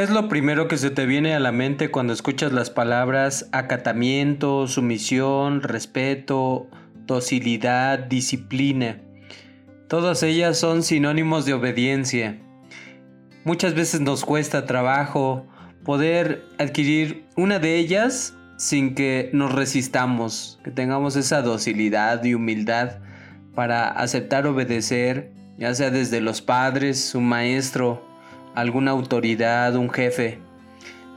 ¿Qué es lo primero que se te viene a la mente cuando escuchas las palabras acatamiento, sumisión, respeto, docilidad, disciplina? Todas ellas son sinónimos de obediencia. Muchas veces nos cuesta trabajo poder adquirir una de ellas sin que nos resistamos, que tengamos esa docilidad y humildad para aceptar obedecer, ya sea desde los padres, un maestro, alguna autoridad, un jefe.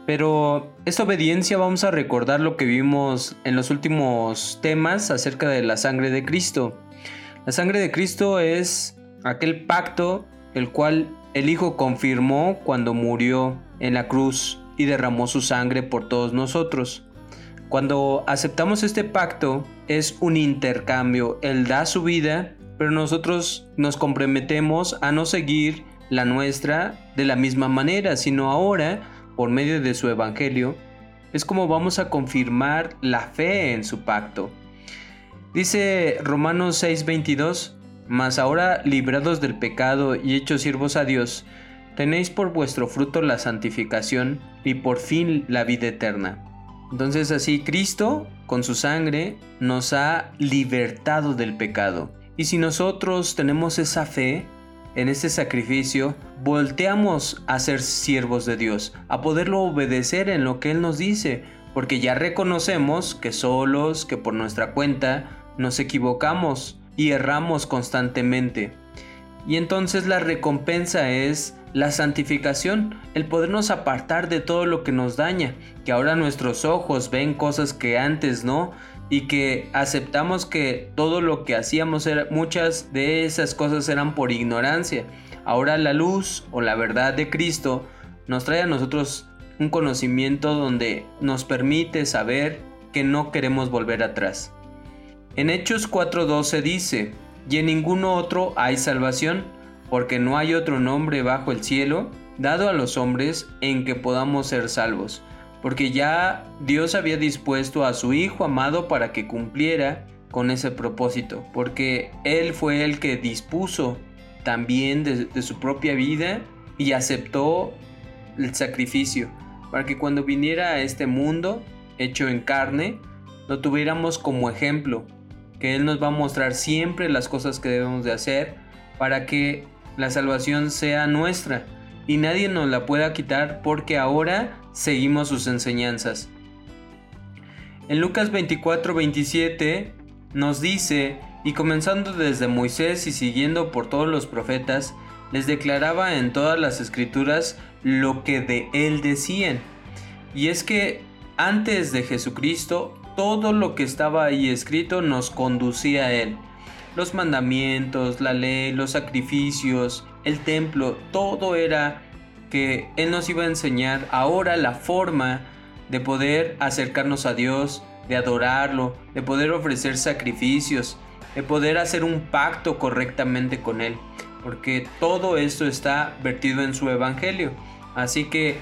Pero esta obediencia vamos a recordar lo que vimos en los últimos temas acerca de la sangre de Cristo. La sangre de Cristo es aquel pacto el cual el Hijo confirmó cuando murió en la cruz y derramó su sangre por todos nosotros. Cuando aceptamos este pacto es un intercambio. Él da su vida, pero nosotros nos comprometemos a no seguir la nuestra de la misma manera, sino ahora, por medio de su evangelio, es como vamos a confirmar la fe en su pacto. Dice Romanos 6:22, Mas ahora librados del pecado y hechos siervos a Dios, tenéis por vuestro fruto la santificación y por fin la vida eterna. Entonces así Cristo, con su sangre, nos ha libertado del pecado. Y si nosotros tenemos esa fe en este sacrificio, volteamos a ser siervos de Dios, a poderlo obedecer en lo que Él nos dice, porque ya reconocemos que solos, que por nuestra cuenta, nos equivocamos y erramos constantemente. Y entonces la recompensa es la santificación, el podernos apartar de todo lo que nos daña, que ahora nuestros ojos ven cosas que antes no, y que aceptamos que todo lo que hacíamos, era, muchas de esas cosas eran por ignorancia. Ahora la luz o la verdad de Cristo nos trae a nosotros un conocimiento donde nos permite saber que no queremos volver atrás. En Hechos 4:12 dice, y en ninguno otro hay salvación, porque no hay otro nombre bajo el cielo dado a los hombres en que podamos ser salvos, porque ya Dios había dispuesto a su Hijo amado para que cumpliera con ese propósito, porque Él fue el que dispuso también de, de su propia vida y aceptó el sacrificio, para que cuando viniera a este mundo, hecho en carne, lo tuviéramos como ejemplo que Él nos va a mostrar siempre las cosas que debemos de hacer para que la salvación sea nuestra y nadie nos la pueda quitar porque ahora seguimos sus enseñanzas. En Lucas 24, 27 nos dice, y comenzando desde Moisés y siguiendo por todos los profetas, les declaraba en todas las escrituras lo que de él decían. Y es que antes de Jesucristo todo lo que estaba ahí escrito nos conducía a Él. Los mandamientos, la ley, los sacrificios, el templo, todo era Él nos iba a enseñar ahora la forma de poder acercarnos a Dios, de adorarlo, de poder ofrecer sacrificios, de poder hacer un pacto correctamente con Él. Porque todo esto está vertido en su Evangelio. Así que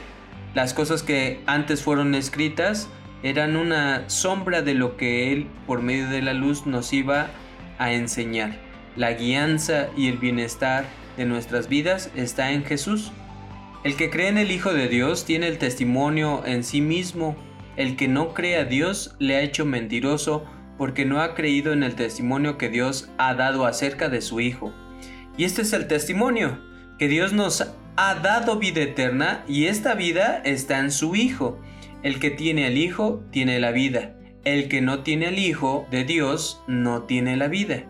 las cosas que antes fueron escritas, eran una sombra de lo que Él, por medio de la luz, nos iba a enseñar. La guianza y el bienestar de nuestras vidas está en Jesús. El que cree en el Hijo de Dios tiene el testimonio en sí mismo. El que no cree a Dios le ha hecho mentiroso porque no ha creído en el testimonio que Dios ha dado acerca de su Hijo. Y este es el testimonio, que Dios nos ha dado vida eterna y esta vida está en su Hijo. El que tiene al Hijo tiene la vida. El que no tiene al Hijo de Dios no tiene la vida.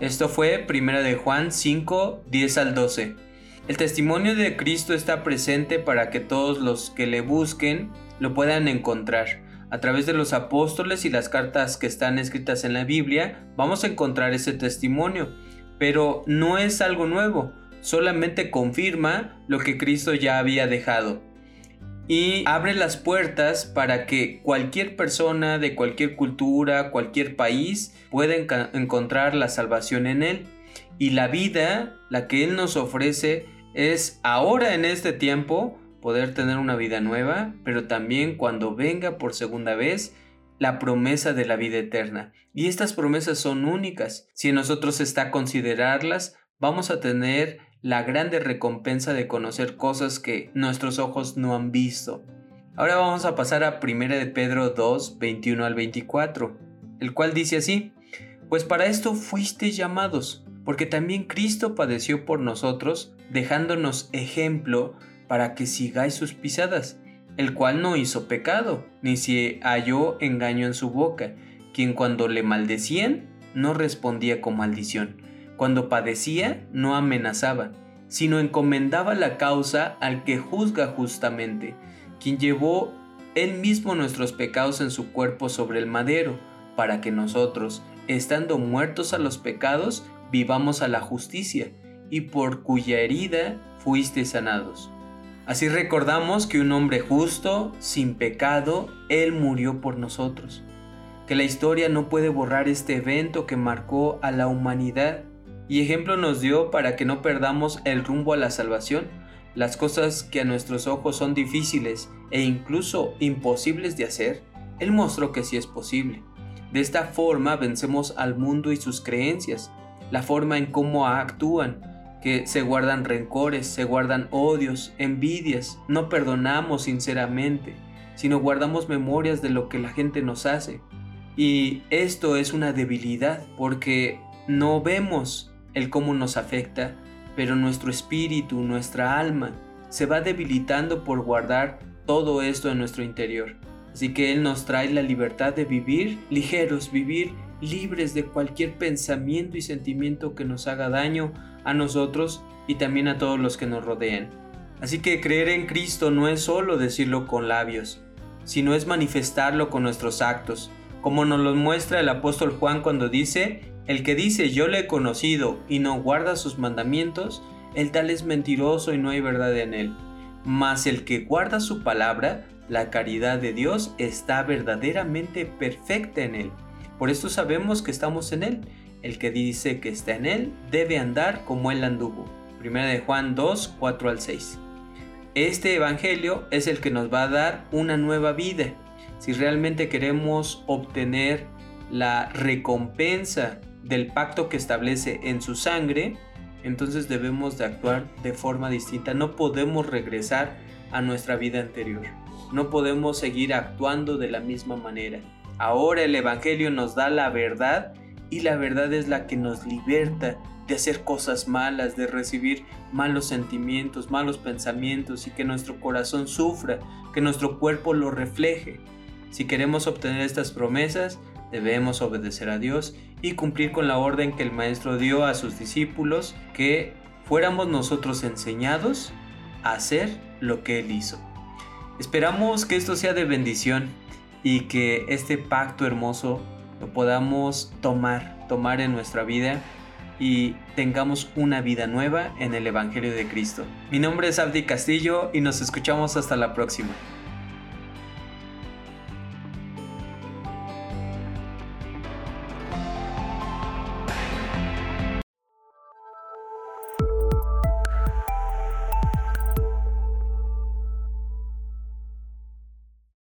Esto fue 1 de Juan 5, 10 al 12. El testimonio de Cristo está presente para que todos los que le busquen lo puedan encontrar. A través de los apóstoles y las cartas que están escritas en la Biblia, vamos a encontrar ese testimonio. Pero no es algo nuevo, solamente confirma lo que Cristo ya había dejado y abre las puertas para que cualquier persona de cualquier cultura, cualquier país pueda encontrar la salvación en Él. Y la vida, la que Él nos ofrece, es ahora en este tiempo poder tener una vida nueva, pero también cuando venga por segunda vez la promesa de la vida eterna. Y estas promesas son únicas. Si en nosotros está considerarlas, vamos a tener la grande recompensa de conocer cosas que nuestros ojos no han visto. Ahora vamos a pasar a 1 de Pedro 2, 21 al 24, el cual dice así, Pues para esto fuisteis llamados, porque también Cristo padeció por nosotros, dejándonos ejemplo para que sigáis sus pisadas, el cual no hizo pecado, ni se halló engaño en su boca, quien cuando le maldecían, no respondía con maldición. Cuando padecía, no amenazaba, sino encomendaba la causa al que juzga justamente, quien llevó él mismo nuestros pecados en su cuerpo sobre el madero, para que nosotros, estando muertos a los pecados, vivamos a la justicia, y por cuya herida fuiste sanados. Así recordamos que un hombre justo, sin pecado, Él murió por nosotros. Que la historia no puede borrar este evento que marcó a la humanidad y ejemplo nos dio para que no perdamos el rumbo a la salvación. Las cosas que a nuestros ojos son difíciles e incluso imposibles de hacer, Él mostró que sí es posible. De esta forma vencemos al mundo y sus creencias, la forma en cómo actúan, que se guardan rencores, se guardan odios, envidias, no perdonamos sinceramente, sino guardamos memorias de lo que la gente nos hace. Y esto es una debilidad porque no vemos el cómo nos afecta, pero nuestro espíritu, nuestra alma, se va debilitando por guardar todo esto en nuestro interior. Así que Él nos trae la libertad de vivir ligeros, vivir libres de cualquier pensamiento y sentimiento que nos haga daño a nosotros y también a todos los que nos rodean. Así que creer en Cristo no es solo decirlo con labios, sino es manifestarlo con nuestros actos, como nos lo muestra el apóstol Juan cuando dice, el que dice yo le he conocido y no guarda sus mandamientos, el tal es mentiroso y no hay verdad en él. Mas el que guarda su palabra, la caridad de Dios está verdaderamente perfecta en él. Por esto sabemos que estamos en él. El que dice que está en él debe andar como él anduvo. Primera de Juan 2, 4 al 6. Este evangelio es el que nos va a dar una nueva vida. Si realmente queremos obtener la recompensa del pacto que establece en su sangre, entonces debemos de actuar de forma distinta. No podemos regresar a nuestra vida anterior. No podemos seguir actuando de la misma manera. Ahora el Evangelio nos da la verdad y la verdad es la que nos liberta de hacer cosas malas, de recibir malos sentimientos, malos pensamientos y que nuestro corazón sufra, que nuestro cuerpo lo refleje. Si queremos obtener estas promesas, debemos obedecer a Dios y cumplir con la orden que el Maestro dio a sus discípulos, que fuéramos nosotros enseñados a hacer lo que Él hizo. Esperamos que esto sea de bendición y que este pacto hermoso lo podamos tomar, tomar en nuestra vida y tengamos una vida nueva en el Evangelio de Cristo. Mi nombre es Abdi Castillo y nos escuchamos hasta la próxima.